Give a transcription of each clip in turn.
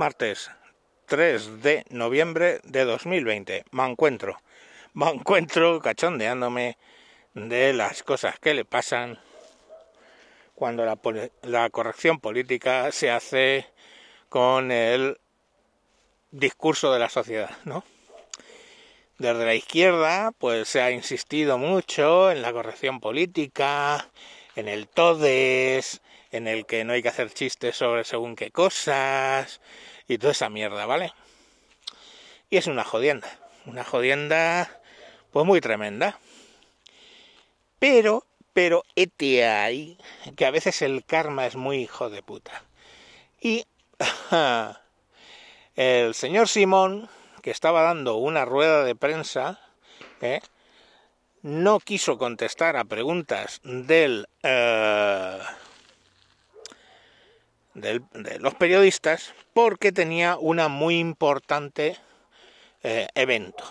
martes 3 de noviembre de 2020. Me encuentro, me encuentro cachondeándome de las cosas que le pasan cuando la, la corrección política se hace con el discurso de la sociedad, ¿no? Desde la izquierda, pues se ha insistido mucho en la corrección política, en el todes, en el que no hay que hacer chistes sobre según qué cosas y toda esa mierda, ¿vale? Y es una jodienda, una jodienda pues muy tremenda. Pero, pero, ete ahí, que a veces el karma es muy hijo de puta. Y el señor Simón, que estaba dando una rueda de prensa, ¿eh? no quiso contestar a preguntas del, eh, de los periodistas porque tenía una muy importante eh, evento.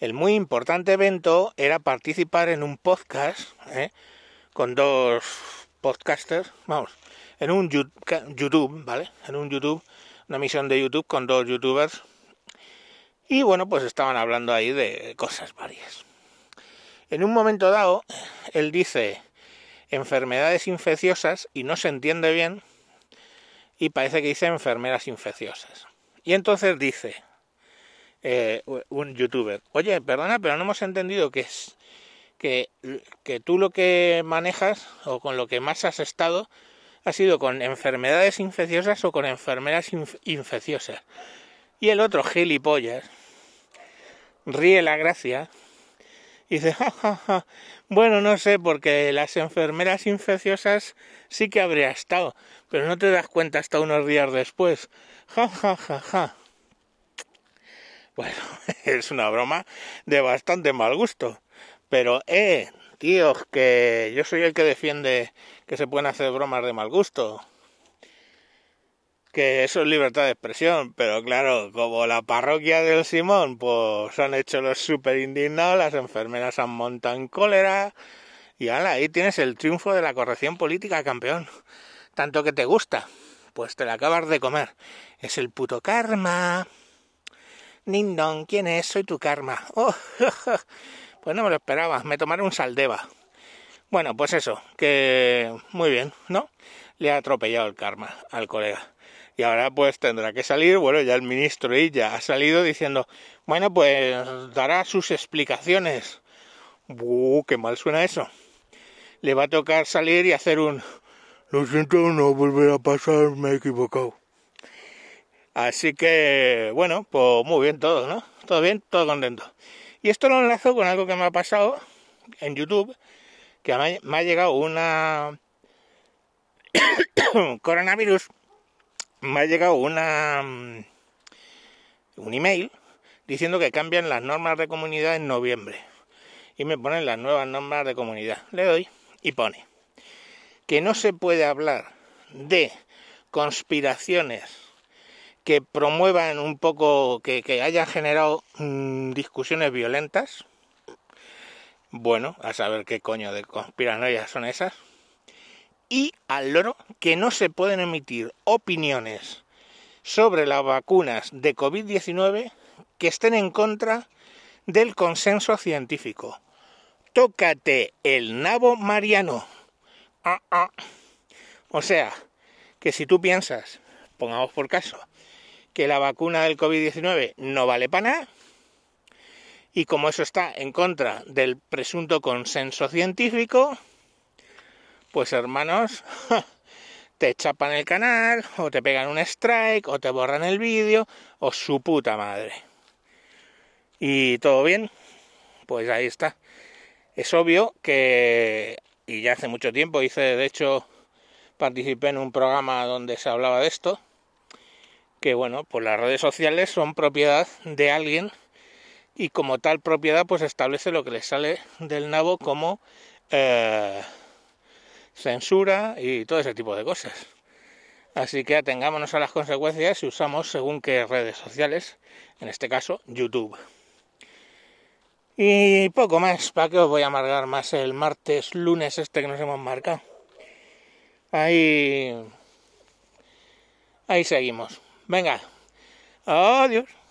El muy importante evento era participar en un podcast eh, con dos podcasters, vamos, en un YouTube, ¿vale? En un YouTube, una misión de YouTube con dos youtubers. Y bueno, pues estaban hablando ahí de cosas varias. En un momento dado, él dice enfermedades infecciosas y no se entiende bien y parece que dice enfermeras infecciosas. Y entonces dice eh, un youtuber, oye, perdona, pero no hemos entendido que es que, que tú lo que manejas o con lo que más has estado ha sido con enfermedades infecciosas o con enfermeras infecciosas. Y el otro gilipollas ríe la gracia y dice, ja, bueno, no sé, porque las enfermeras infecciosas sí que habría estado, pero no te das cuenta hasta unos días después. Ja, ja, ja, ja. Bueno, es una broma de bastante mal gusto. Pero, eh, tíos, que yo soy el que defiende que se pueden hacer bromas de mal gusto que eso es libertad de expresión, pero claro, como la parroquia del Simón, pues han hecho los super indignados, las enfermeras han montado en cólera, y ala, ahí tienes el triunfo de la corrección política, campeón. Tanto que te gusta, pues te la acabas de comer. Es el puto karma. Nindon, ¿quién es? Soy tu karma. Oh, pues no me lo esperaba, me tomaré un saldeva. Bueno, pues eso, que muy bien, ¿no? Le ha atropellado el karma al colega y ahora pues tendrá que salir, bueno, ya el ministro ya ha salido diciendo, bueno, pues dará sus explicaciones. ¡Uh, qué mal suena eso! Le va a tocar salir y hacer un, lo siento, no volverá a pasar, me he equivocado. Así que, bueno, pues muy bien todo, ¿no? Todo bien, todo contento. Y esto lo enlazo con algo que me ha pasado en YouTube, que me ha llegado una coronavirus me ha llegado una mm, un email diciendo que cambian las normas de comunidad en noviembre y me ponen las nuevas normas de comunidad. Le doy y pone que no se puede hablar de conspiraciones que promuevan un poco, que, que hayan generado mm, discusiones violentas. Bueno, a saber qué coño de conspiranoias son esas y al loro que no se pueden emitir opiniones sobre las vacunas de COVID-19 que estén en contra del consenso científico. Tócate el nabo mariano. Ah, ah. O sea, que si tú piensas, pongamos por caso, que la vacuna del COVID-19 no vale para nada, y como eso está en contra del presunto consenso científico, pues hermanos, te chapan el canal, o te pegan un strike, o te borran el vídeo, o su puta madre. Y todo bien, pues ahí está. Es obvio que, y ya hace mucho tiempo hice, de hecho, participé en un programa donde se hablaba de esto, que bueno, pues las redes sociales son propiedad de alguien y como tal propiedad pues establece lo que le sale del nabo como eh, censura y todo ese tipo de cosas. Así que atengámonos a las consecuencias si usamos según qué redes sociales, en este caso YouTube. Y poco más, ¿para qué os voy a amargar más el martes, lunes este que nos hemos marcado? Ahí, ahí seguimos. Venga, adiós.